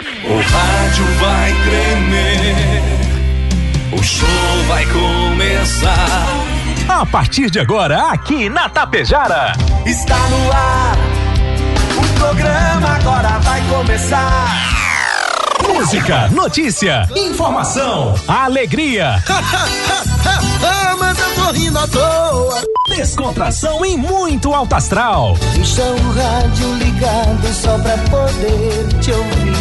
O rádio vai tremer, o show vai começar. A partir de agora, aqui na Tapejara. Está no ar, o programa agora vai começar. Música, notícia, informação, alegria. mas eu tô rindo à toa. Descontração e muito alto astral. Deixa o rádio ligado só pra poder te ouvir.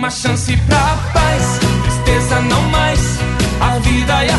Uma chance pra paz, tristeza não mais. A vida e a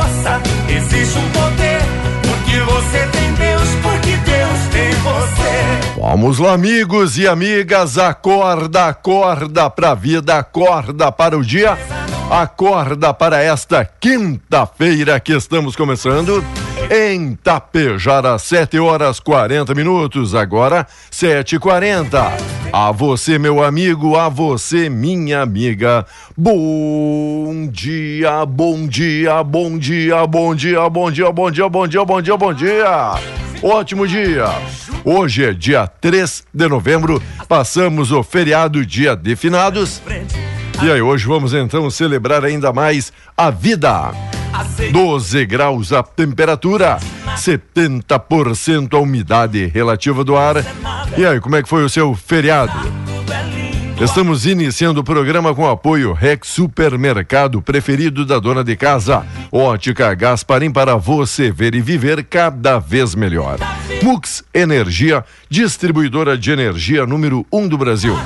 existe um poder. Porque você tem Deus, porque Deus tem você. Vamos lá, amigos e amigas, acorda, acorda pra vida, acorda para o dia, acorda para esta quinta-feira que estamos começando em Tapejara, 7 horas 40 minutos, agora 7 h 40 A você, meu amigo, a você, minha amiga, bom dia, bom dia, bom dia, bom dia, bom dia, bom dia, bom dia, bom dia, bom dia. Ótimo dia! Hoje é dia 3 de novembro, passamos o feriado dia de finados. E aí, hoje vamos então celebrar ainda mais a vida. 12 graus a temperatura, 70% a umidade relativa do ar. E aí, como é que foi o seu feriado? Estamos iniciando o programa com apoio Rex Supermercado, preferido da dona de casa. Ótica Gasparim para você ver e viver cada vez melhor. Mux Energia, distribuidora de energia número 1 um do Brasil.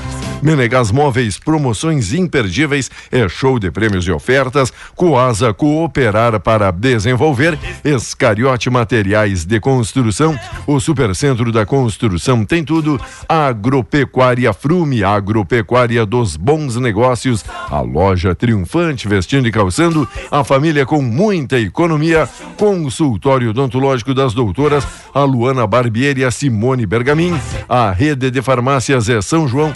Menegas Móveis, promoções imperdíveis, é show de prêmios e ofertas. Coasa Cooperar para desenvolver. Escariote Materiais de Construção. O Supercentro da Construção tem tudo. Agropecuária Frume, Agropecuária dos Bons Negócios. A loja triunfante, vestindo e calçando. A família com muita economia. Consultório odontológico das doutoras. A Luana Barbieri e a Simone Bergamin. A rede de farmácias é São João.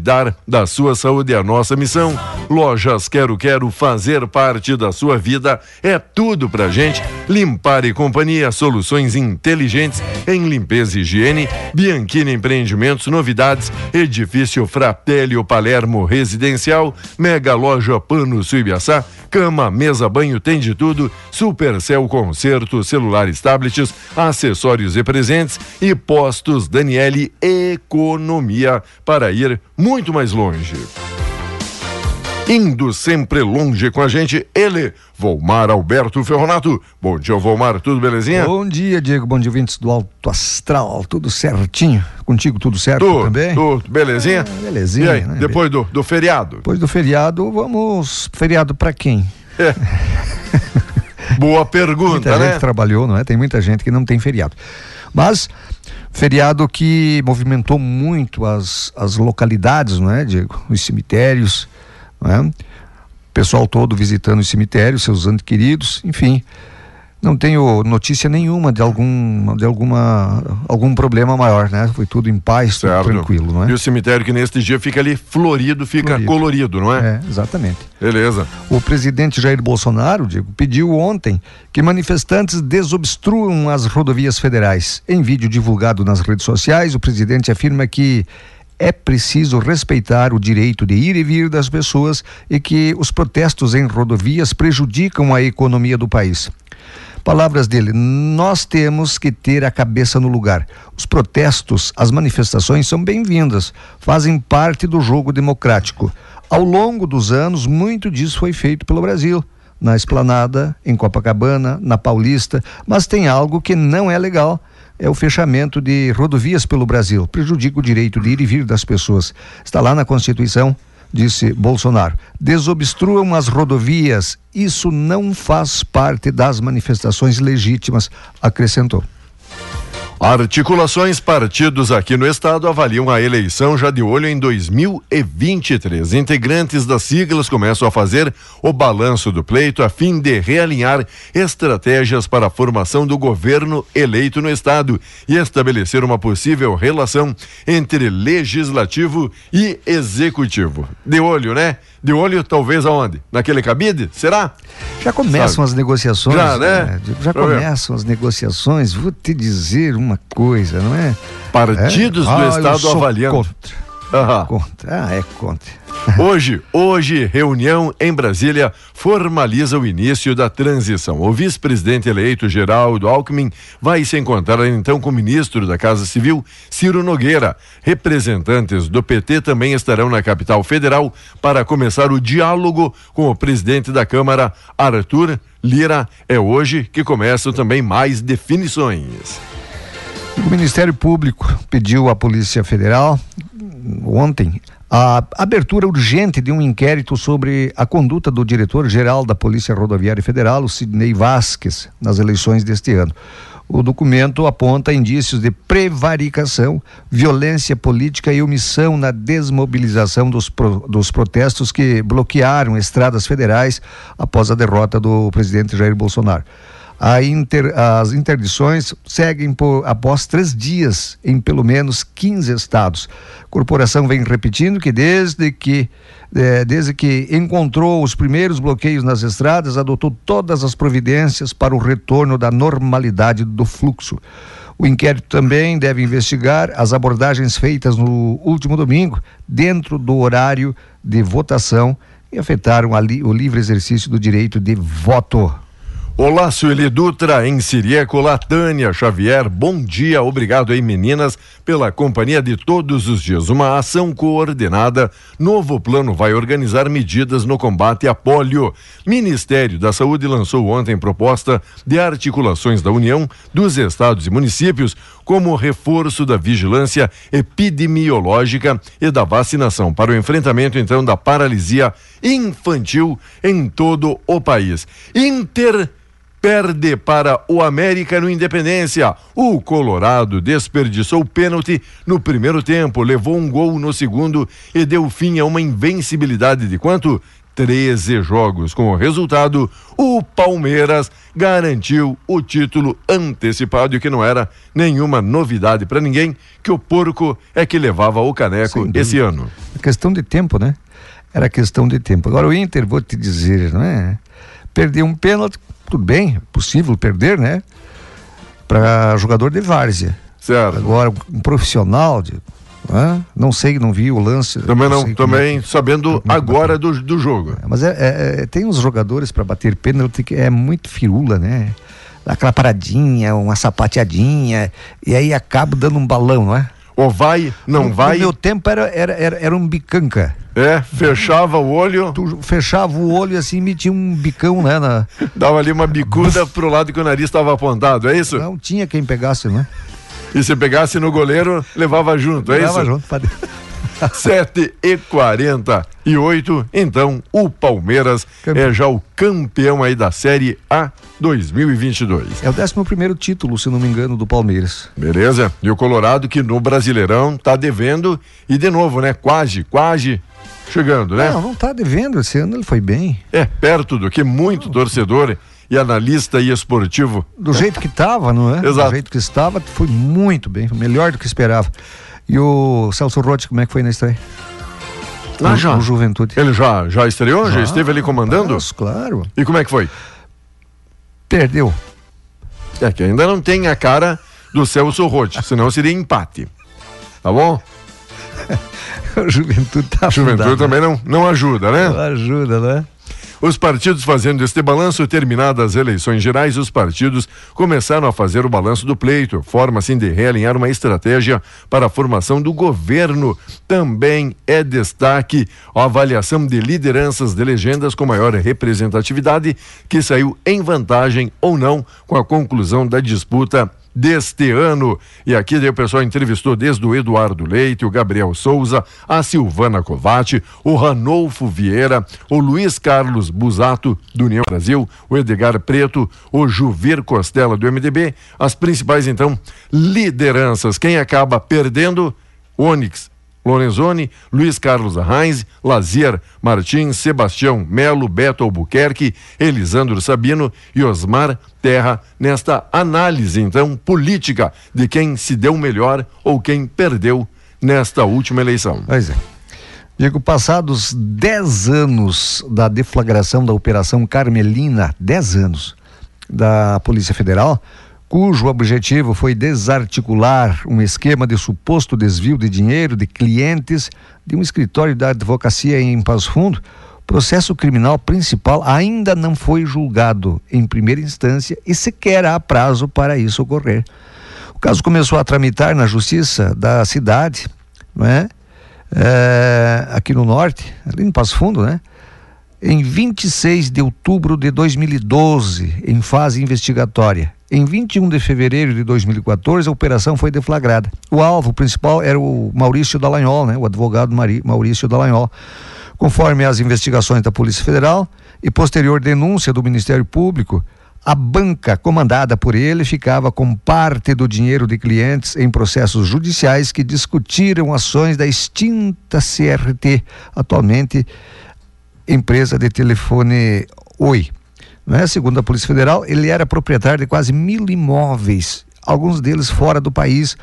Cuidar da sua saúde é a nossa missão. Lojas Quero Quero fazer parte da sua vida é tudo pra gente. Limpar e Companhia, soluções inteligentes em limpeza e higiene. Bianchini Empreendimentos, novidades. Edifício Fratelli Palermo Residencial. Mega Loja Pano Suibiaçá. Cama, mesa, banho, tem de tudo. Supercel Concerto, celulares, tablets, acessórios e presentes. E Postos Daniele Economia para ir muito mais longe. Indo sempre longe com a gente, ele, Volmar Alberto Ferronato. Bom dia, Volmar, tudo belezinha? Bom dia, Diego, bom dia, ouvintes do Alto Astral, tudo certinho? Contigo tudo certo tudo, também? Tudo, belezinha? É, belezinha. E aí, né? depois do, do feriado? Depois do feriado, vamos. Feriado para quem? É. Boa pergunta, muita né? gente trabalhou, não é? Tem muita gente que não tem feriado. Mas feriado que movimentou muito as, as localidades, não é, Diego? Os cemitérios, não é? O pessoal todo visitando os cemitérios, seus entes queridos, enfim. Não tenho notícia nenhuma de algum de alguma algum problema maior, né? Foi tudo em paz, tudo tranquilo, não é? E o cemitério que neste dia fica ali florido, fica Florido. colorido, não é? É, exatamente. Beleza. O presidente Jair Bolsonaro, Diego, pediu ontem que manifestantes desobstruam as rodovias federais. Em vídeo divulgado nas redes sociais, o presidente afirma que é preciso respeitar o direito de ir e vir das pessoas e que os protestos em rodovias prejudicam a economia do país. Palavras dele: nós temos que ter a cabeça no lugar. Os protestos, as manifestações são bem-vindas, fazem parte do jogo democrático. Ao longo dos anos, muito disso foi feito pelo Brasil, na Esplanada, em Copacabana, na Paulista, mas tem algo que não é legal. É o fechamento de rodovias pelo Brasil. Prejudica o direito de ir e vir das pessoas. Está lá na Constituição disse Bolsonaro. Desobstruam as rodovias. Isso não faz parte das manifestações legítimas, acrescentou. Articulações partidos aqui no estado avaliam a eleição já de olho em 2023. Integrantes das siglas começam a fazer o balanço do pleito a fim de realinhar estratégias para a formação do governo eleito no estado e estabelecer uma possível relação entre legislativo e executivo. De olho, né? De olho talvez aonde? Naquele cabide? Será? Já começam Sabe? as negociações. Já, né? Já Pra ver. começam as negociações. Vou te dizer uma coisa, não é? Partidos É? do Ah, estado avaliando. Contra. Aham. Contra. Ah, é contra. Hoje, hoje, reunião em Brasília formaliza o início da transição. O vice-presidente eleito, Geraldo Alckmin, vai se encontrar então com o ministro da Casa Civil, Ciro Nogueira. Representantes do PT também estarão na capital federal para começar o diálogo com o presidente da Câmara, Arthur Lira. É hoje que começam também mais definições. O Ministério Público pediu à Polícia Federal ontem a abertura urgente de um inquérito sobre a conduta do diretor-geral da Polícia Rodoviária Federal, o Sidney Vasquez, nas eleições deste ano. O documento aponta indícios de prevaricação, violência política e omissão na desmobilização dos, pro- dos protestos que bloquearam estradas federais após a derrota do presidente Jair Bolsonaro. Inter- as interdições seguem por após três dias em pelo menos 15 estados. A corporação vem repetindo que desde que eh, desde que encontrou os primeiros bloqueios nas estradas, adotou todas as providências para o retorno da normalidade do fluxo. O inquérito também deve investigar as abordagens feitas no último domingo, dentro do horário de votação, e afetaram o livre exercício do direito de voto. Olá, Sueli Dutra, em Sirieco, Olá, Tânia Xavier, bom dia, obrigado aí meninas pela companhia de todos os dias. Uma ação coordenada, novo plano vai organizar medidas no combate à polio. Ministério da Saúde lançou ontem proposta de articulações da União, dos estados e municípios, como reforço da vigilância epidemiológica e da vacinação para o enfrentamento então da paralisia infantil em todo o país. Inter perde para o América no Independência. O Colorado desperdiçou pênalti no primeiro tempo, levou um gol no segundo e deu fim a uma invencibilidade de quanto? 13 jogos. Com o resultado, o Palmeiras garantiu o título antecipado e que não era nenhuma novidade para ninguém, que o porco é que levava o caneco esse ano. É questão de tempo, né? Era questão de tempo. Agora o Inter, vou te dizer, não é? Perdeu um pênalti, tudo bem, é possível perder, né? Para jogador de várzea. Certo. Agora, um profissional, de, não, é? não sei, não vi o lance. Também não, é também que- sabendo é agora do, do jogo. Mas é, é- é- tem uns jogadores para bater pênalti que é muito firula, né? Aquela paradinha, uma sapateadinha, e aí acaba dando um balão, não é? Ou vai, não no, vai. No meu tempo era, era, era, era um bicanca. É, fechava o olho. Tu fechava o olho assim e metia um bicão, né? Na... Dava ali uma bicuda pro lado que o nariz estava apontado, é isso? Não tinha quem pegasse, né? E se pegasse no goleiro, levava junto, é levava isso? junto. Pra... 7 e 48 então o Palmeiras Campe... é já o campeão aí da Série A 2022. É o 11 primeiro título, se não me engano, do Palmeiras. Beleza? E o Colorado que no Brasileirão tá devendo e de novo, né? Quase, quase chegando, né? Não, não tá devendo, esse ano ele foi bem. É, perto do que muito torcedor e analista e esportivo. Do jeito que tava, não é? Exato. Do jeito que estava, foi muito bem, melhor do que esperava. E o Celso Rotti, como é que foi na estreia? Ah, já. O Juventude. Ele já, já estreou? Já, já esteve ali comandando? Claro. E como é que foi? Perdeu. É que ainda não tem a cara do Celso Rotti, senão seria empate. Tá bom? Juventude tá Juventude também não, não ajuda, né? Não ajuda, né? Os partidos fazendo este balanço, terminadas as eleições gerais, os partidos começaram a fazer o balanço do pleito, forma assim de realinhar uma estratégia para a formação do governo. Também é destaque a avaliação de lideranças de legendas com maior representatividade, que saiu em vantagem ou não com a conclusão da disputa deste ano. E aqui o pessoal entrevistou desde o Eduardo Leite, o Gabriel Souza, a Silvana Covatti, o Ranolfo Vieira, o Luiz Carlos Busato, do União Brasil, o Edgar Preto, o Juvir Costela, do MDB, as principais, então, lideranças. Quem acaba perdendo? Onyx Lorenzoni, Luiz Carlos Arraes, Lazier Martins, Sebastião Melo, Beto Albuquerque, Elisandro Sabino e Osmar Terra nesta análise, então, política de quem se deu melhor ou quem perdeu nesta última eleição. Pois é. Digo, passados 10 anos da deflagração da Operação Carmelina, 10 anos da Polícia Federal, cujo objetivo foi desarticular um esquema de suposto desvio de dinheiro de clientes de um escritório da advocacia em Passo Fundo, processo criminal principal ainda não foi julgado em primeira instância e sequer há prazo para isso ocorrer. O caso começou a tramitar na justiça da cidade, não é? é aqui no norte, ali em Passo Fundo, né? Em 26 de outubro de 2012, em fase investigatória. Em 21 de fevereiro de 2014, a operação foi deflagrada. O alvo principal era o Maurício Dallagnol, né? o advogado Maurício Dallagnol. Conforme as investigações da Polícia Federal e posterior denúncia do Ministério Público, a banca comandada por ele ficava com parte do dinheiro de clientes em processos judiciais que discutiram ações da extinta CRT, atualmente empresa de telefone Oi. Né? Segundo a Polícia Federal, ele era proprietário de quase mil imóveis, alguns deles fora do país,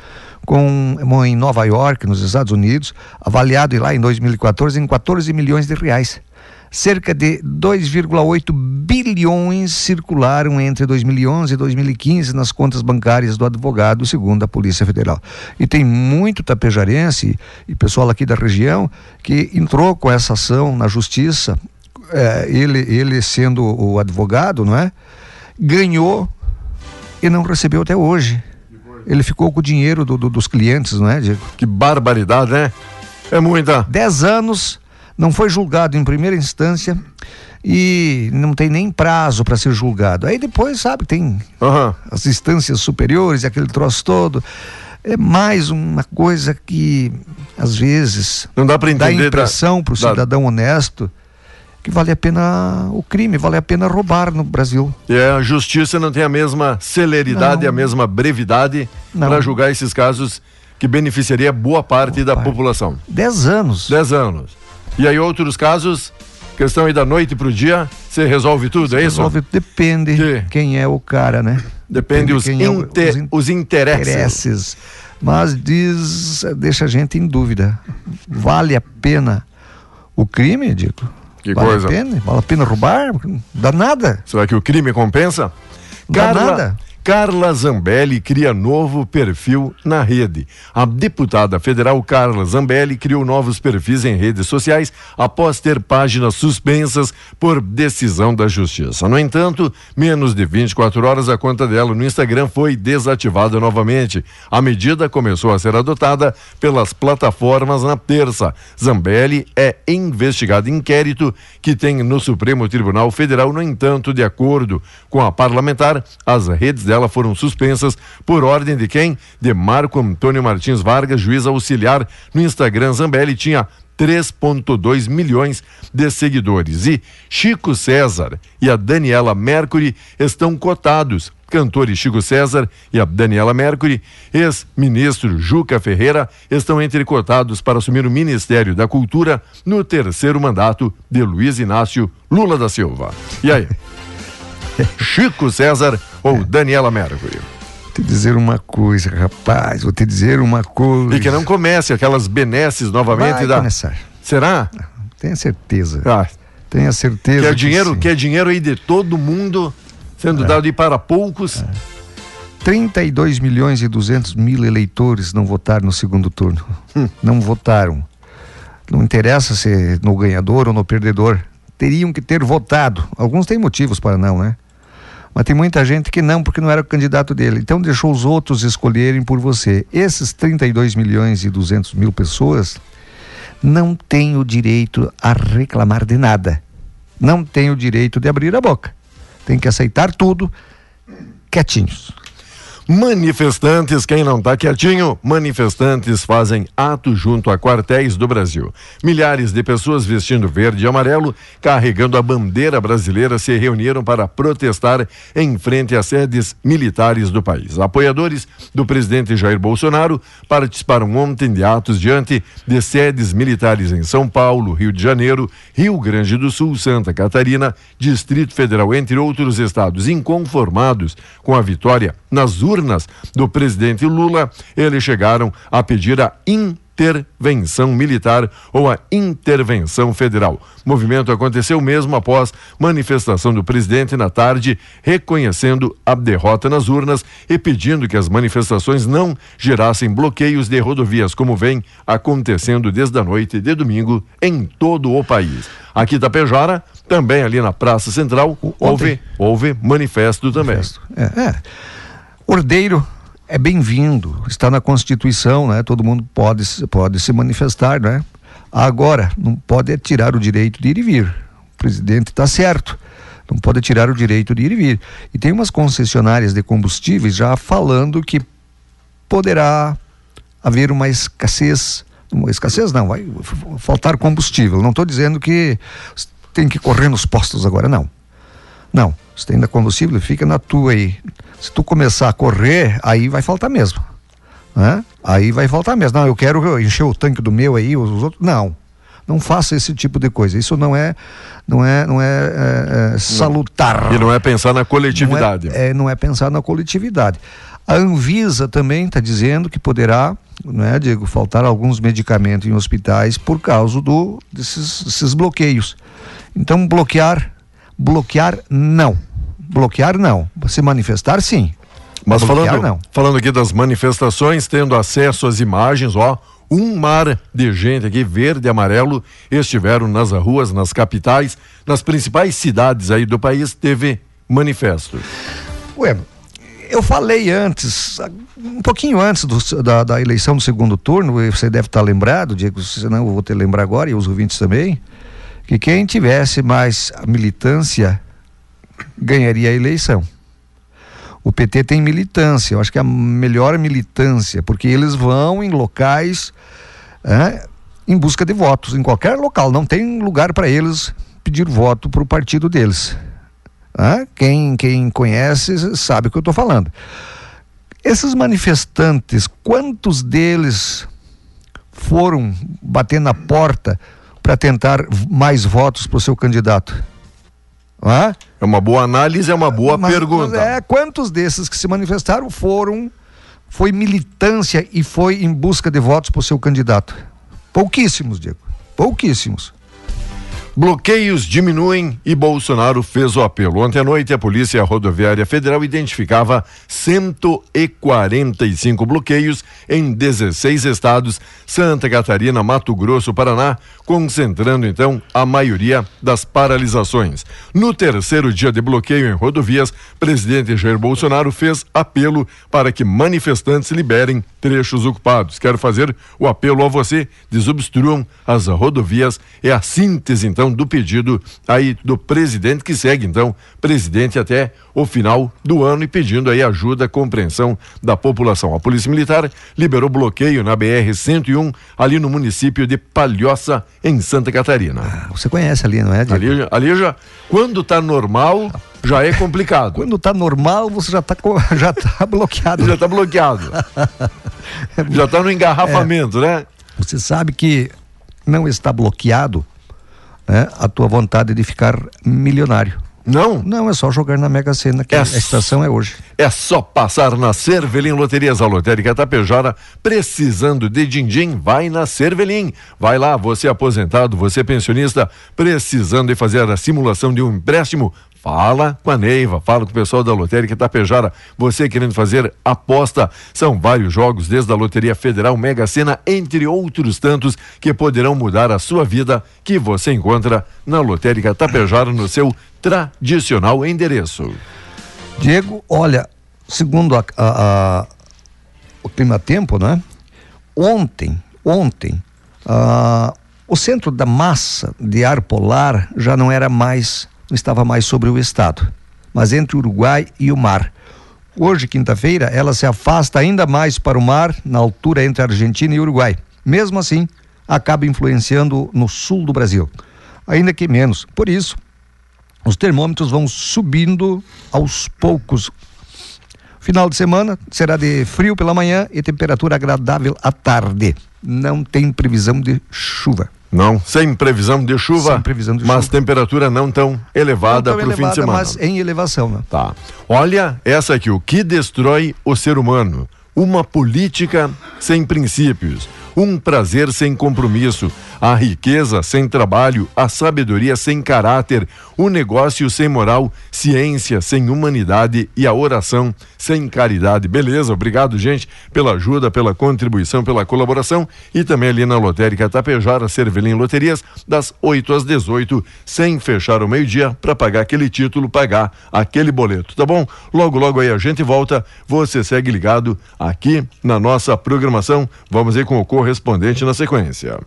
com em Nova York, nos Estados Unidos, avaliado lá em 2014 em 14 milhões de reais. Cerca de 2,8 bilhões circularam entre 2011 e 2015 nas contas bancárias do advogado, segundo a Polícia Federal. E tem muito tapejarense e pessoal aqui da região que entrou com essa ação na justiça é, ele, ele sendo o advogado, não é? Ganhou e não recebeu até hoje. Ele ficou com o dinheiro do, do, dos clientes, não é, Diego? Que barbaridade, né? É muita. Dez anos, não foi julgado em primeira instância e não tem nem prazo para ser julgado. Aí depois, sabe, tem uhum. as instâncias superiores, aquele troço todo. É mais uma coisa que, às vezes, não dá para entender. Dá impressão para o da... cidadão honesto que vale a pena o crime, vale a pena roubar no Brasil. É, a justiça não tem a mesma celeridade, não. a mesma brevidade para julgar esses casos que beneficiaria boa parte boa da parte. população. Dez anos. Dez anos. E aí outros casos, questão aí da noite para o dia, você resolve tudo, é isso? Resolve, depende que... quem é o cara, né? Depende, depende os, inter... é o, os, in... os interesses. interesses. Mas diz, deixa a gente em dúvida. Vale a pena o crime, digo? Que vale coisa. A pena? Vale a pena roubar? Dá nada. Será que o crime compensa? Dá Carla, nada. Carla Zambelli cria novo perfil na rede. A deputada federal Carla Zambelli criou novos perfis em redes sociais após ter páginas suspensas por decisão da Justiça. No entanto, menos de 24 horas a conta dela no Instagram foi desativada novamente. A medida começou a ser adotada pelas plataformas na terça. Zambelli é investigada em inquérito que tem no Supremo Tribunal Federal. No entanto, de acordo com a parlamentar, as redes dela dela foram suspensas por ordem de quem? De Marco Antônio Martins Vargas, juiz auxiliar no Instagram. Zambelli tinha 3,2 milhões de seguidores. E Chico César e a Daniela Mercury estão cotados. Cantores Chico César e a Daniela Mercury, ex-ministro Juca Ferreira, estão entre cotados para assumir o Ministério da Cultura no terceiro mandato de Luiz Inácio Lula da Silva. E aí? Chico César ou Daniela Mercury? Vou te dizer uma coisa, rapaz, vou te dizer uma coisa. E que não comece aquelas benesses novamente Vai da. começar. Será? Tenha certeza. Ah, Tenha certeza. que é que dinheiro, sim. que é dinheiro aí de todo mundo sendo dado aí para poucos. 32 milhões e 200 mil eleitores não votaram no segundo turno. Hum. Não votaram. Não interessa se no ganhador ou no perdedor. Teriam que ter votado. Alguns têm motivos para não, né? Mas tem muita gente que não, porque não era o candidato dele. Então deixou os outros escolherem por você. Esses 32 milhões e 200 mil pessoas não têm o direito a reclamar de nada. Não têm o direito de abrir a boca. Tem que aceitar tudo quietinhos. Manifestantes, quem não tá quietinho, manifestantes fazem ato junto a quartéis do Brasil. Milhares de pessoas vestindo verde e amarelo, carregando a bandeira brasileira, se reuniram para protestar em frente às sedes militares do país. Apoiadores do presidente Jair Bolsonaro participaram ontem de atos diante de sedes militares em São Paulo, Rio de Janeiro, Rio Grande do Sul, Santa Catarina, Distrito Federal, entre outros estados. Inconformados com a vitória nas urnas do presidente Lula, eles chegaram a pedir a intervenção militar ou a intervenção federal. O movimento aconteceu mesmo após manifestação do presidente na tarde, reconhecendo a derrota nas urnas e pedindo que as manifestações não gerassem bloqueios de rodovias, como vem acontecendo desde a noite de domingo em todo o país. Aqui em Tapejara, também ali na Praça Central, houve, houve manifesto também. É, é. Ordeiro é bem-vindo, está na Constituição, né? Todo mundo pode, pode se manifestar, né? Agora, não pode tirar o direito de ir e vir. O presidente está certo. Não pode tirar o direito de ir e vir. E tem umas concessionárias de combustíveis já falando que poderá haver uma escassez, uma escassez não, vai faltar combustível. Não estou dizendo que tem que correr nos postos agora, não. Não, se tem da combustível, fica na tua aí. Se tu começar a correr, aí vai faltar mesmo. Né? Aí vai faltar mesmo. Não, eu quero encher o tanque do meu aí, os outros. Não. Não faça esse tipo de coisa. Isso não é, não é, não é, é, é salutar. E não é pensar na coletividade. Não é, é, não é pensar na coletividade. A Anvisa também está dizendo que poderá, não é, Diego, faltar alguns medicamentos em hospitais por causa do, desses, desses bloqueios. Então, bloquear, bloquear não. Bloquear não. Se manifestar, sim. Mas bloquear, falando, não. falando aqui das manifestações, tendo acesso às imagens, ó, um mar de gente aqui, verde e amarelo, estiveram nas ruas, nas capitais, nas principais cidades aí do país, teve manifesto. Ué, eu falei antes, um pouquinho antes do- da, da eleição do segundo turno, você deve estar lembrado, Diego, senão eu vou ter que lembrar agora, e os ouvintes também, que quem tivesse mais militância ganharia a eleição. O PT tem militância, eu acho que é a melhor militância, porque eles vão em locais é, em busca de votos, em qualquer local, não tem lugar para eles pedir voto para o partido deles. Hã? Quem, quem conhece sabe o que eu estou falando. Esses manifestantes, quantos deles foram bater na porta para tentar mais votos para o seu candidato? Hã? É uma boa análise, é uma boa Mas- pergunta. mas é, quantos desses que se manifestaram foram, foi militância e foi em busca de votos para o seu candidato? Pouquíssimos, Diego. Pouquíssimos. Bloqueios diminuem e Bolsonaro fez o apelo. Ontem à noite, a Polícia Rodoviária Federal identificava 145 bloqueios em 16 estados, Santa Catarina, Mato Grosso, Paraná, concentrando então a maioria das paralisações. No terceiro dia de bloqueio em rodovias, presidente Jair Bolsonaro fez apelo para que manifestantes liberem trechos ocupados. Quero fazer o apelo a você: desobstruam as rodovias. É a síntese então do pedido aí do presidente, que segue então presidente até o final do ano e pedindo aí ajuda, compreensão da população. A Polícia Militar liberou bloqueio na BR-101, ali no município de Palhoça, em Santa Catarina. Ah, você conhece ali, não é? Diego? Ali, ali já, quando tá normal, já é complicado. Quando tá normal, você já tá, já tá bloqueado. já tá bloqueado. já tá no engarrafamento, é. né? Você sabe que não está bloqueado né, a tua vontade de ficar milionário. Não? Não, é só jogar na Mega Sena, que é a estação é hoje. É só passar na Cervelim Loterias, a lotérica Tapejara, precisando de din-din, vai na Cervelim. Vai lá, você aposentado, você pensionista, precisando de fazer a simulação de um empréstimo, Fala com a Neiva, fala com o pessoal da Lotérica Tapejara. Você querendo fazer aposta, são vários jogos, desde a Loteria Federal, Mega Sena, entre outros tantos, que poderão mudar a sua vida, que você encontra na Lotérica Tapejara, no seu tradicional endereço. Diego, olha, segundo a, a, a, o clima tempo, né? Ontem, ontem, a, o centro da massa de ar polar já não era mais estava mais sobre o estado, mas entre o Uruguai e o mar. Hoje, quinta-feira, ela se afasta ainda mais para o mar, na altura entre Argentina e Uruguai. Mesmo assim, acaba influenciando no sul do Brasil, ainda que menos. Por isso, os termômetros vão subindo aos poucos. Final de semana será de frio pela manhã e temperatura agradável à tarde. Não tem previsão de chuva. Não, sem previsão de chuva. Sem previsão de mas chuva. temperatura não tão elevada para o fim de semana. Mas em elevação, né? Tá. Olha essa aqui, o que destrói o ser humano? Uma política sem princípios, um prazer sem compromisso, a riqueza sem trabalho, a sabedoria sem caráter, o negócio sem moral, ciência sem humanidade e a oração sem caridade. Beleza, obrigado, gente, pela ajuda, pela contribuição, pela colaboração e também ali na Lotérica Tapejara, Cervelim Loterias, das 8 às 18, sem fechar o meio-dia para pagar aquele título, pagar aquele boleto, tá bom? Logo, logo aí a gente volta. Você segue ligado aqui na nossa programação. Vamos aí com o correspondente na sequência.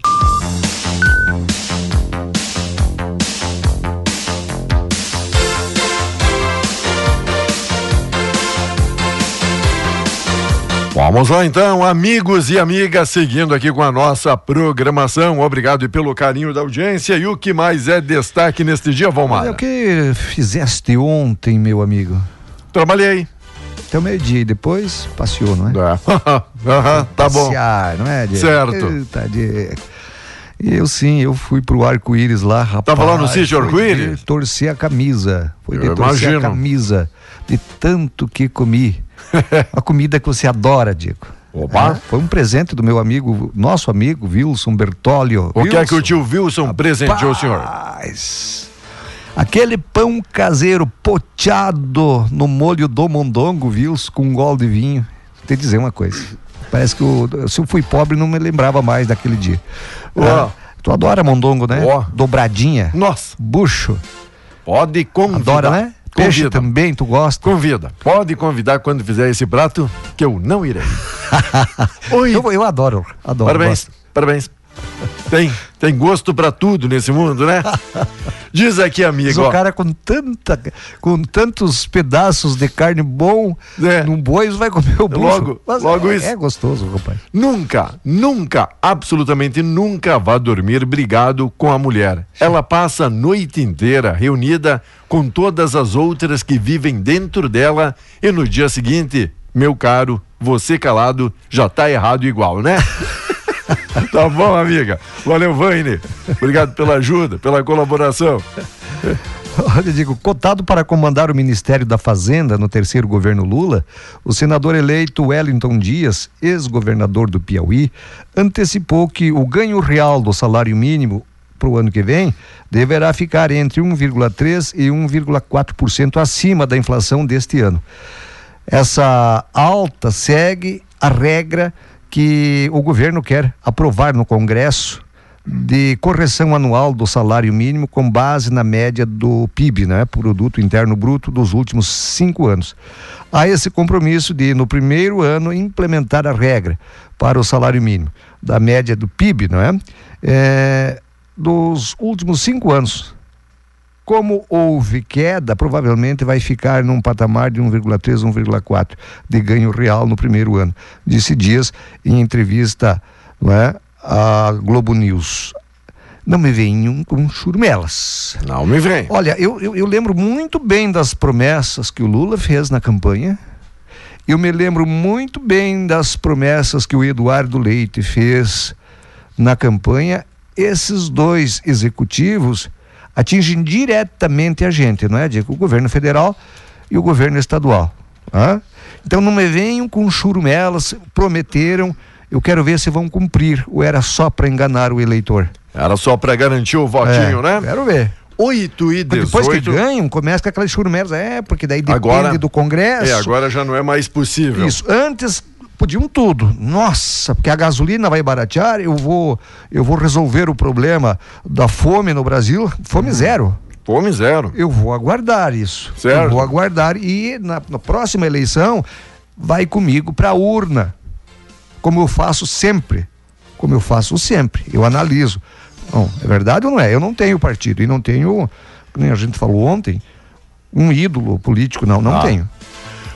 Vamos lá então, amigos e amigas, seguindo aqui com a nossa programação. Obrigado pelo carinho da audiência. E o que mais é destaque neste dia, Valmar? O que fizeste ontem, meu amigo? Trabalhei. Até o meio-dia e depois passeou, não é? É. tá bom. Passear, não é, Diego? Certo. Eita, Diego. Eu sim, eu fui pro arco-íris lá, rapaz. Tava lá no sítio arco-íris? Torcer a camisa. Foi de torcer imagino. a camisa. De tanto que comi. a comida que você adora, Diego. Opa. É, foi um presente do meu amigo, nosso amigo Wilson Bertolio. O Wilson, que é que o tio Wilson rapaz, presenteou, senhor? Aquele pão caseiro poteado no molho do mondongo, Wilson, com um gol de vinho. Vou te dizer uma coisa. Parece que eu, se eu fui pobre, não me lembrava mais daquele dia. Oh. Ah, tu adora mondongo, né? Oh. Dobradinha. Nossa. Bucho. Pode convidar. Adora, né? Peixe Convida. também, tu gosta? Convida. Pode convidar quando fizer esse prato, que eu não irei. Oi. Eu, eu adoro, adoro. Parabéns, gosto. parabéns. Tem, tem gosto para tudo nesse mundo, né? Diz aqui, amigo. Diz o cara com tanta, com tantos pedaços de carne bom é. num boi, vai comer o bucho. Logo, Mas logo é, isso. É gostoso, rapaz. Nunca, nunca, absolutamente nunca vá dormir brigado com a mulher. Ela passa a noite inteira reunida com todas as outras que vivem dentro dela e no dia seguinte, meu caro, você calado já tá errado igual, né? tá bom, amiga. Valeu, Vaine. Obrigado pela ajuda, pela colaboração. Olha, digo, cotado para comandar o Ministério da Fazenda no terceiro governo Lula, o senador eleito Wellington Dias, ex-governador do Piauí, antecipou que o ganho real do salário mínimo para o ano que vem deverá ficar entre 1,3% e 1,4% acima da inflação deste ano. Essa alta segue a regra que o governo quer aprovar no Congresso de correção anual do salário mínimo com base na média do PIB, né, Produto Interno Bruto, dos últimos cinco anos. Há esse compromisso de, no primeiro ano, implementar a regra para o salário mínimo, da média do PIB, não é? é dos últimos cinco anos. Como houve queda, provavelmente vai ficar num patamar de 1,3, 1,4 de ganho real no primeiro ano. Disse Dias em entrevista não é, a Globo News. Não me venham com churmelas. Não me vem. Olha, eu, eu, eu lembro muito bem das promessas que o Lula fez na campanha. Eu me lembro muito bem das promessas que o Eduardo Leite fez na campanha. Esses dois executivos atingem diretamente a gente, não é? Digo, o governo federal e o governo estadual. Tá? Então não me venham com churumelas, prometeram eu quero ver se vão cumprir ou era só para enganar o eleitor. Era só para garantir o votinho, é, né? Quero ver. 8 e 18. Depois que ganham, começa com aquelas churmelas. É, porque daí depende agora, do Congresso. É, agora já não é mais possível. Isso. Antes podiam tudo. Nossa, porque a gasolina vai baratear, eu vou, eu vou resolver o problema da fome no Brasil. Fome uhum. zero. Fome zero. Eu vou aguardar isso. Certo. Eu vou aguardar e na, na próxima eleição vai comigo para a urna como eu faço sempre. Como eu faço sempre. Eu analiso. Não, é verdade ou não é? Eu não tenho partido e não tenho, como a gente falou ontem, um ídolo político, não, não ah. tenho.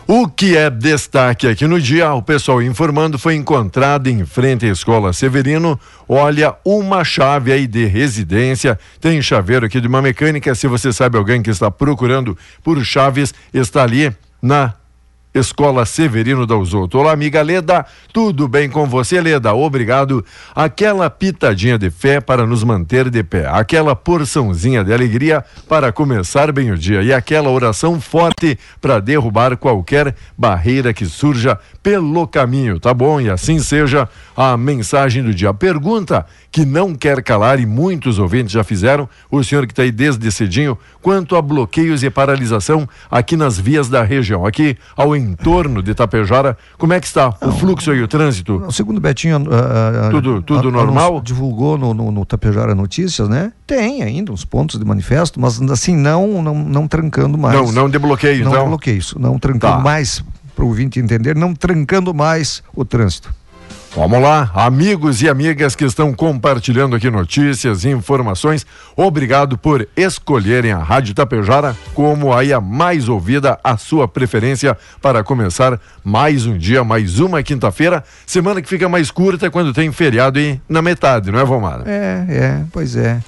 O que é destaque aqui no dia, o pessoal informando, foi encontrado em frente à escola Severino, olha, uma chave aí de residência, tem chaveiro aqui de uma mecânica, se você sabe alguém que está procurando por chaves, está ali na Escola Severino Dalzotto. Olá, amiga Leda, tudo bem com você, Leda? Obrigado. Aquela pitadinha de fé para nos manter de pé, aquela porçãozinha de alegria para começar bem o dia e aquela oração forte para derrubar qualquer barreira que surja pelo caminho, tá bom? E assim seja a mensagem do dia. Pergunta que não quer calar e muitos ouvintes já fizeram, o senhor que está aí desde cedinho, quanto a bloqueios e paralisação aqui nas vias da região, aqui ao entorno de Tapejara, como é que está o fluxo e o trânsito? Segundo Betinho, uh, tudo, tudo normal? Divulgou no, no, no, Tapejara Notícias, né? Tem ainda uns pontos de manifesto, mas assim, não, não, não trancando mais. Não, não de bloqueio, não então? Não bloqueios, não trancando tá. mais para o ouvinte entender, não trancando mais o trânsito. Vamos lá, amigos e amigas que estão compartilhando aqui notícias e informações, obrigado por escolherem a Rádio Tapejara como aí a mais ouvida, a sua preferência para começar mais um dia, mais uma quinta-feira, semana que fica mais curta quando tem feriado e na metade, não é, Vomara? É, é, pois é.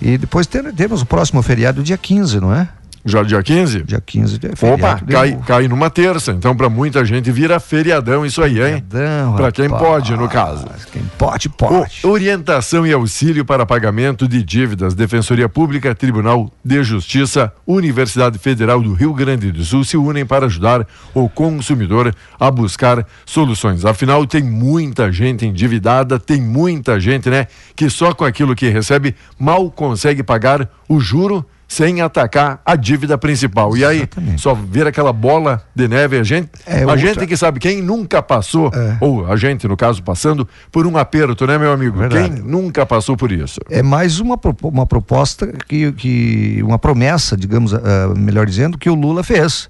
E depois temos o próximo feriado dia 15, não é? Já dia 15? Dia 15 é Opa, cai, cai numa terça. Então, para muita gente, vira feriadão isso aí, hein? Feriadão. Para quem pode, no caso. Quem pode, pode. O, orientação e auxílio para pagamento de dívidas. Defensoria Pública, Tribunal de Justiça, Universidade Federal do Rio Grande do Sul se unem para ajudar o consumidor a buscar soluções. Afinal, tem muita gente endividada, tem muita gente, né, que só com aquilo que recebe mal consegue pagar o juro sem atacar a dívida principal. Exatamente. E aí, só ver aquela bola de neve, a gente, é, a outra... gente que sabe, quem nunca passou, é. ou a gente, no caso, passando por um aperto, né, meu amigo? Verdade. Quem nunca passou por isso? É mais uma, uma proposta que, que uma promessa, digamos, uh, melhor dizendo, que o Lula fez.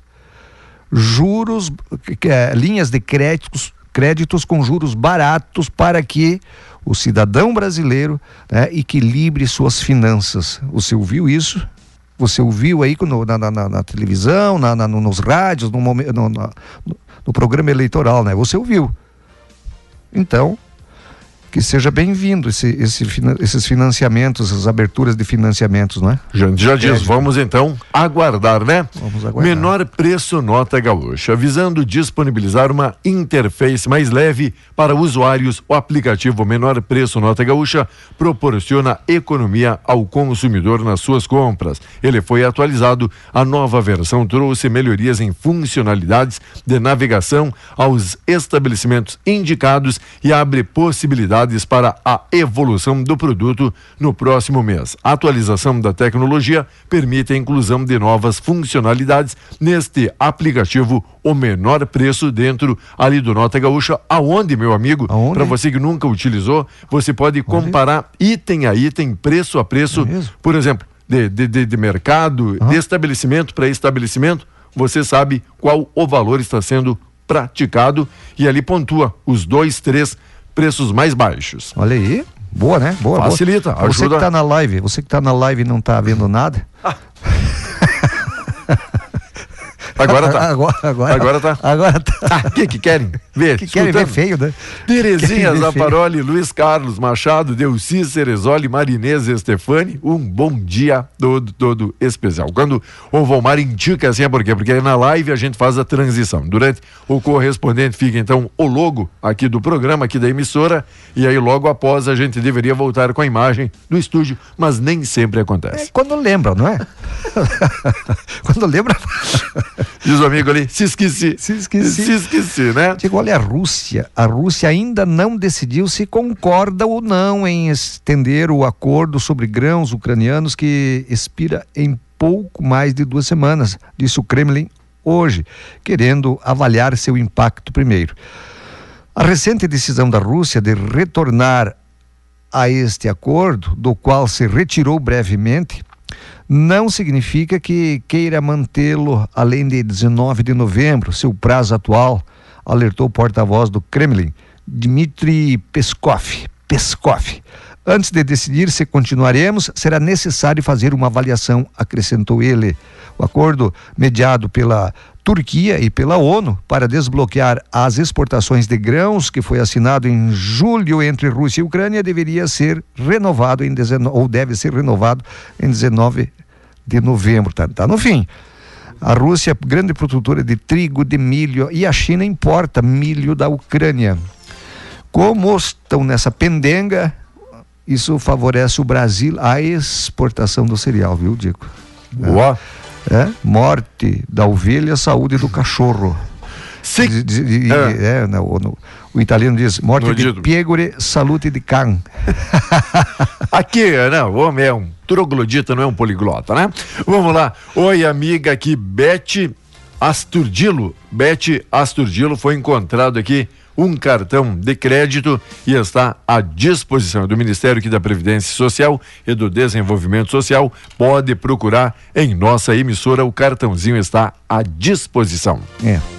Juros, que, é, linhas de créditos, créditos com juros baratos para que o cidadão brasileiro né, equilibre suas finanças. Você ouviu isso? Você ouviu aí no, na, na, na, televisão, na, na, nos rádios, no, no, no programa eleitoral, né? Você ouviu. Então, que seja bem-vindo esse, esse, esses financiamentos, essas aberturas de financiamentos, não é? Já, já diz, vamos então aguardar, né? Vamos aguardar. Menor preço nota gaúcha, visando disponibilizar uma interface mais leve para usuários, o aplicativo Menor Preço Nota Gaúcha proporciona economia ao consumidor nas suas compras. Ele foi atualizado, a nova versão trouxe melhorias em funcionalidades de navegação aos estabelecimentos indicados e abre possibilidades novidades para a evolução do produto no próximo mês. A atualização da tecnologia permite a inclusão de novas funcionalidades neste aplicativo o menor preço dentro ali do Nota Gaúcha, aonde, meu amigo, para você que nunca utilizou, você pode comparar item a item, preço a preço, é por exemplo, de, de, de, mercado, de estabelecimento para estabelecimento, você sabe qual o valor está sendo praticado e ali pontua os dois, três preços mais baixos. Olha aí, boa, né? Boa. Facilita, boa. Você que está na live, você que está na live e não está vendo nada. Ah. Agora tá. Agora, agora, agora tá. Agora tá. O ah, que que querem ver? Que querem ver feio, né? Terezinha Zaparoli, Luiz Carlos Machado, Delci Cerezoli, Marinês Estefani, um bom dia todo, todo especial. Quando o Volmar indica assim, é por quê? Porque na live a gente faz a transição. Durante o correspondente fica então o logo aqui do programa, aqui da emissora, e aí logo após a gente deveria voltar com a imagem do estúdio, mas nem sempre acontece. É quando lembra, não é? quando lembra. Diz o amigo ali, se esqueci. Se esqueci. Se esqueci, né? Digo, olha, a Rússia. A Rússia ainda não decidiu se concorda ou não em estender o acordo sobre grãos ucranianos que expira em pouco mais de duas semanas, disse o Kremlin hoje, querendo avaliar seu impacto primeiro. A recente decisão da Rússia de retornar a este acordo, do qual se retirou brevemente, não significa que queira mantê-lo além de 19 de novembro, seu prazo atual, alertou o porta-voz do Kremlin, Dmitry Peskov. Peskov. Antes de decidir se continuaremos, será necessário fazer uma avaliação, acrescentou ele. O acordo mediado pela Turquia e pela ONU para desbloquear as exportações de grãos, que foi assinado em julho entre Rússia e Ucrânia, deveria ser renovado em 19, ou deve ser renovado em 19 de novembro. Tá, tá no fim. A Rússia é grande produtora de trigo, de milho e a China importa milho da Ucrânia. Como estão nessa pendenga, isso favorece o Brasil a exportação do cereal, viu, Dico? Boa. É. É? Morte da ovelha, saúde do cachorro. Sim. De, de, de, é. é no, no, o italiano diz morte no de dito. piegore, salute de can. aqui, né? O homem é um troglodita, não é um poliglota, né? Vamos lá. Oi, amiga aqui, Bete Asturdilo. Bete Asturdilo foi encontrado aqui um cartão de crédito e está à disposição do Ministério da Previdência Social e do Desenvolvimento Social. Pode procurar em nossa emissora, o cartãozinho está à disposição. É.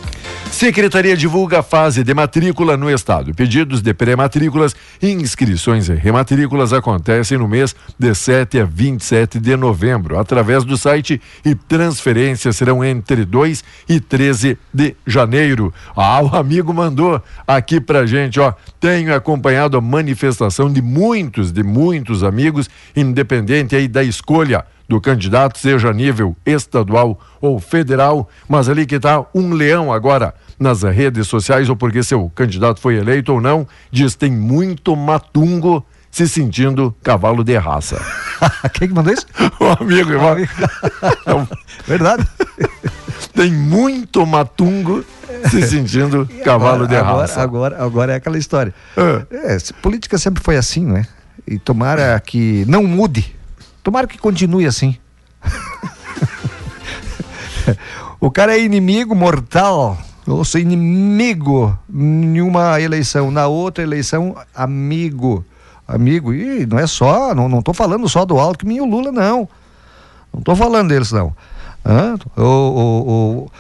Secretaria divulga a fase de matrícula no estado. Pedidos de pré-matrículas e inscrições e rematrículas acontecem no mês de 7 a 27 de novembro, através do site e transferências serão entre 2 e 13 de janeiro. Ah, o amigo mandou aqui pra gente, ó. Tenho acompanhado a manifestação de muitos, de muitos amigos, independente aí da escolha do candidato, seja a nível estadual ou federal, mas ali que está um leão agora nas redes sociais, ou porque seu candidato foi eleito ou não, diz tem muito matungo se sentindo cavalo de raça. Quem que mandou isso? o amigo, irmão. Verdade. tem muito matungo se sentindo cavalo de agora, raça. Agora, agora é aquela história. É. É, política sempre foi assim, não é? E tomara que não mude Tomara que continue assim. o cara é inimigo mortal. Eu sou inimigo em uma eleição, na outra eleição, amigo. Amigo, e não é só, não, não tô falando só do Alckmin e o Lula, não. Não tô falando deles, não. Hã? O, o, o,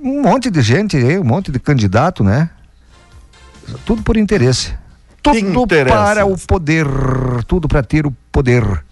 um monte de gente aí, um monte de candidato, né? Tudo por interesse. Tudo para o poder. Tudo para ter o poder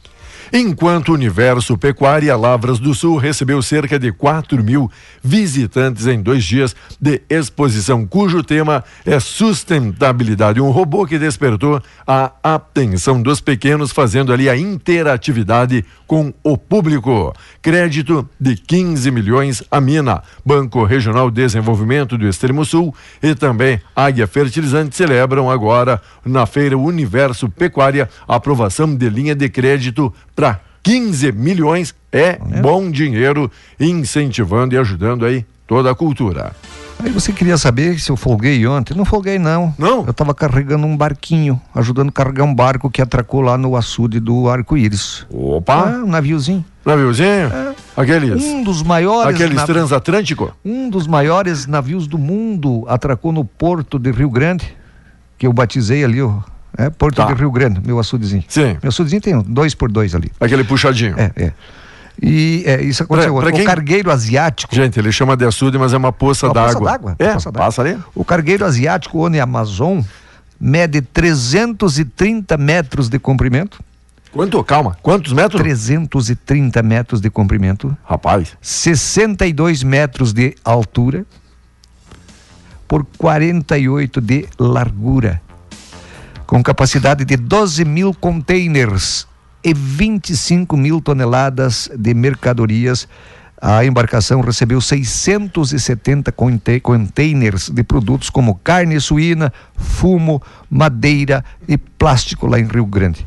enquanto o Universo Pecuária Lavras do Sul recebeu cerca de 4 mil visitantes em dois dias de exposição, cujo tema é sustentabilidade. Um robô que despertou a atenção dos pequenos, fazendo ali a interatividade com o público. Crédito de 15 milhões a Mina, Banco Regional de Desenvolvimento do Extremo Sul e também Águia Fertilizante celebram agora na feira Universo Pecuária aprovação de linha de crédito para 15 milhões é bom dinheiro, incentivando e ajudando aí toda a cultura. Aí você queria saber se eu folguei ontem? Não folguei, não. Não? Eu estava carregando um barquinho, ajudando a carregar um barco que atracou lá no açude do Arco-Íris. Opa! Ah, um naviozinho. Naviozinho? Aqueles. Um dos maiores. Aqueles nav- transatlântico? Um dos maiores navios do mundo atracou no porto de Rio Grande, que eu batizei ali, ó. É, Porto Tá. de Rio Grande, meu açudezinho. Sim. Meu açudezinho tem dois por dois ali. Aquele puxadinho. É, é. E é, isso aconteceu. Pra- pra quem- O cargueiro asiático. Gente, ele chama de açude, mas é uma poça poça d'água. d'água, É, poça d'água. passa ali. O cargueiro asiático One Amazon mede 330 metros de comprimento. Quanto? Calma. Quantos metros? 330 metros de comprimento. Rapaz. 62 metros de altura por 48 de largura, com capacidade de 12 mil containers e 25 mil toneladas de mercadorias. A embarcação recebeu 670 conte- containers de produtos como carne suína, fumo, madeira e plástico lá em Rio Grande.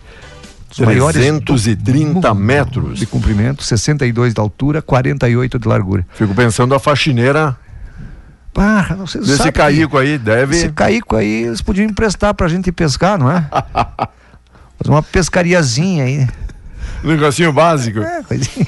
Os maiores do 330 mundo metros. de comprimento, 62 de altura, 48 de largura. Fico pensando a faxineira Desse sabe que caico aí. Deve. Esse caico aí eles podiam emprestar pra gente pescar, não é? Fazer uma pescariazinha aí. Um negocinho básico. É, coisinha.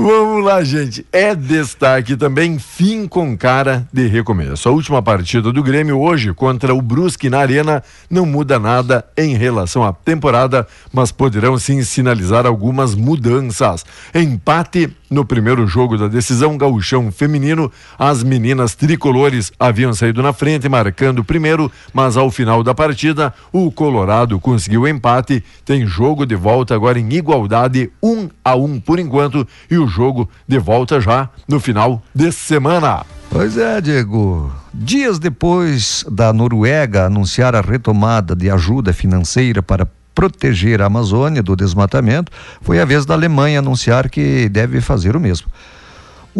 Vamos lá, gente. É destaque também fim com cara de recomeço. A última partida do Grêmio hoje contra o Brusque na Arena não muda nada em relação à temporada, mas poderão sim sinalizar algumas mudanças. Empate no primeiro jogo da decisão gauchão feminino, as meninas tricolores haviam saído na frente, marcando primeiro, mas ao final da partida, o Colorado conseguiu empate. Tem jogo de volta agora em igualdade, um a um por enquanto, e o jogo de volta já no final de semana. Pois é, Diego. Dias depois da Noruega anunciar a retomada de ajuda financeira para proteger a Amazônia do desmatamento, foi a vez da Alemanha anunciar que deve fazer o mesmo.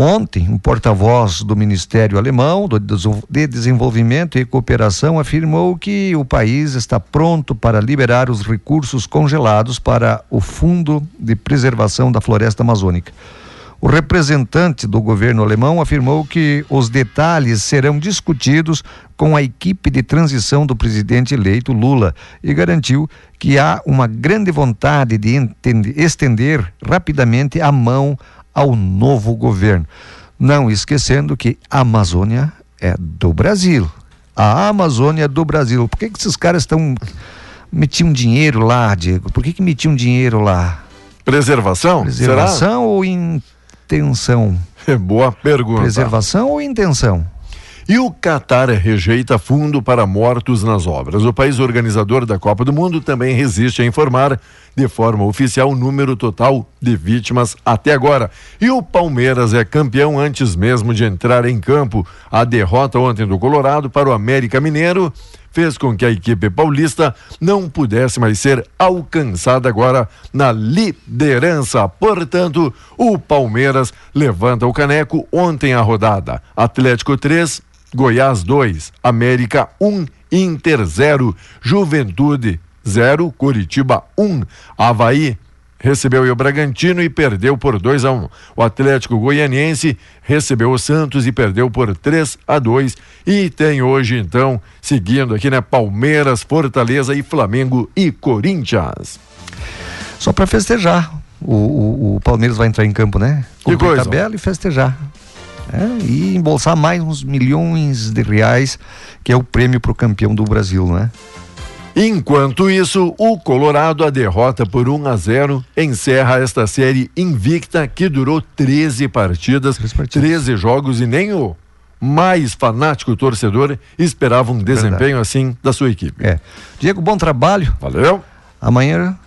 Ontem, um porta-voz do Ministério Alemão de Desenvolvimento e Cooperação afirmou que o país está pronto para liberar os recursos congelados para o Fundo de Preservação da Floresta Amazônica. O representante do governo alemão afirmou que os detalhes serão discutidos com a equipe de transição do presidente eleito Lula e garantiu que há uma grande vontade de estender rapidamente a mão ao novo governo. Não esquecendo que a Amazônia é do Brasil. A Amazônia é do Brasil. Por que, que esses caras estão. metiam dinheiro lá, Diego? Por que, que metiam dinheiro lá? Preservação? Preservação ou intenção? Será? Boa pergunta. Preservação ou intenção? E o Catar rejeita fundo para mortos nas obras. O país organizador da Copa do Mundo também resiste a informar de forma oficial o número total de vítimas até agora. E o Palmeiras é campeão antes mesmo de entrar em campo. A derrota ontem do Colorado para o América Mineiro fez com que a equipe paulista não pudesse mais ser alcançada agora na liderança. Portanto, o Palmeiras levanta o caneco ontem a rodada. Atlético 3, Goiás 2, América 1, Inter 0, Juventude 0, Curitiba 1, Havaí recebeu o Bragantino e perdeu por 2 a 1. O Atlético Goianiense recebeu o Santos e perdeu por 3 a 2. E tem hoje então, seguindo aqui né, Palmeiras, Fortaleza e Flamengo e Corinthians. Só para festejar. O, o- o Palmeiras vai entrar em campo, né? Cumprir coisa. tabela e festejar. É, e embolsar mais uns milhões de reais, que é o prêmio para o campeão do Brasil, né? Enquanto isso, o Colorado, a derrota por 1 a 0, encerra esta série invicta que durou 13 partidas, 13 partidas. 13 jogos e nem o mais fanático torcedor esperava um desempenho assim da sua equipe. É. Diego, bom trabalho. Valeu? Amanhã.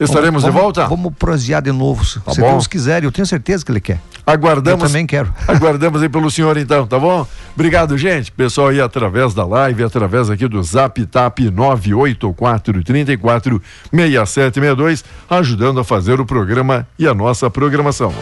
Estaremos vamos, de volta? Vamos prosear de novo, se Tá se. Deus quiser. Eu tenho certeza que ele quer. Aguardamos. Eu também quero. Aguardamos aí pelo senhor então, tá bom? Obrigado, gente. Pessoal aí através da live, através aqui do Zap Tap 984 34 6762, ajudando a fazer o programa e a nossa programação.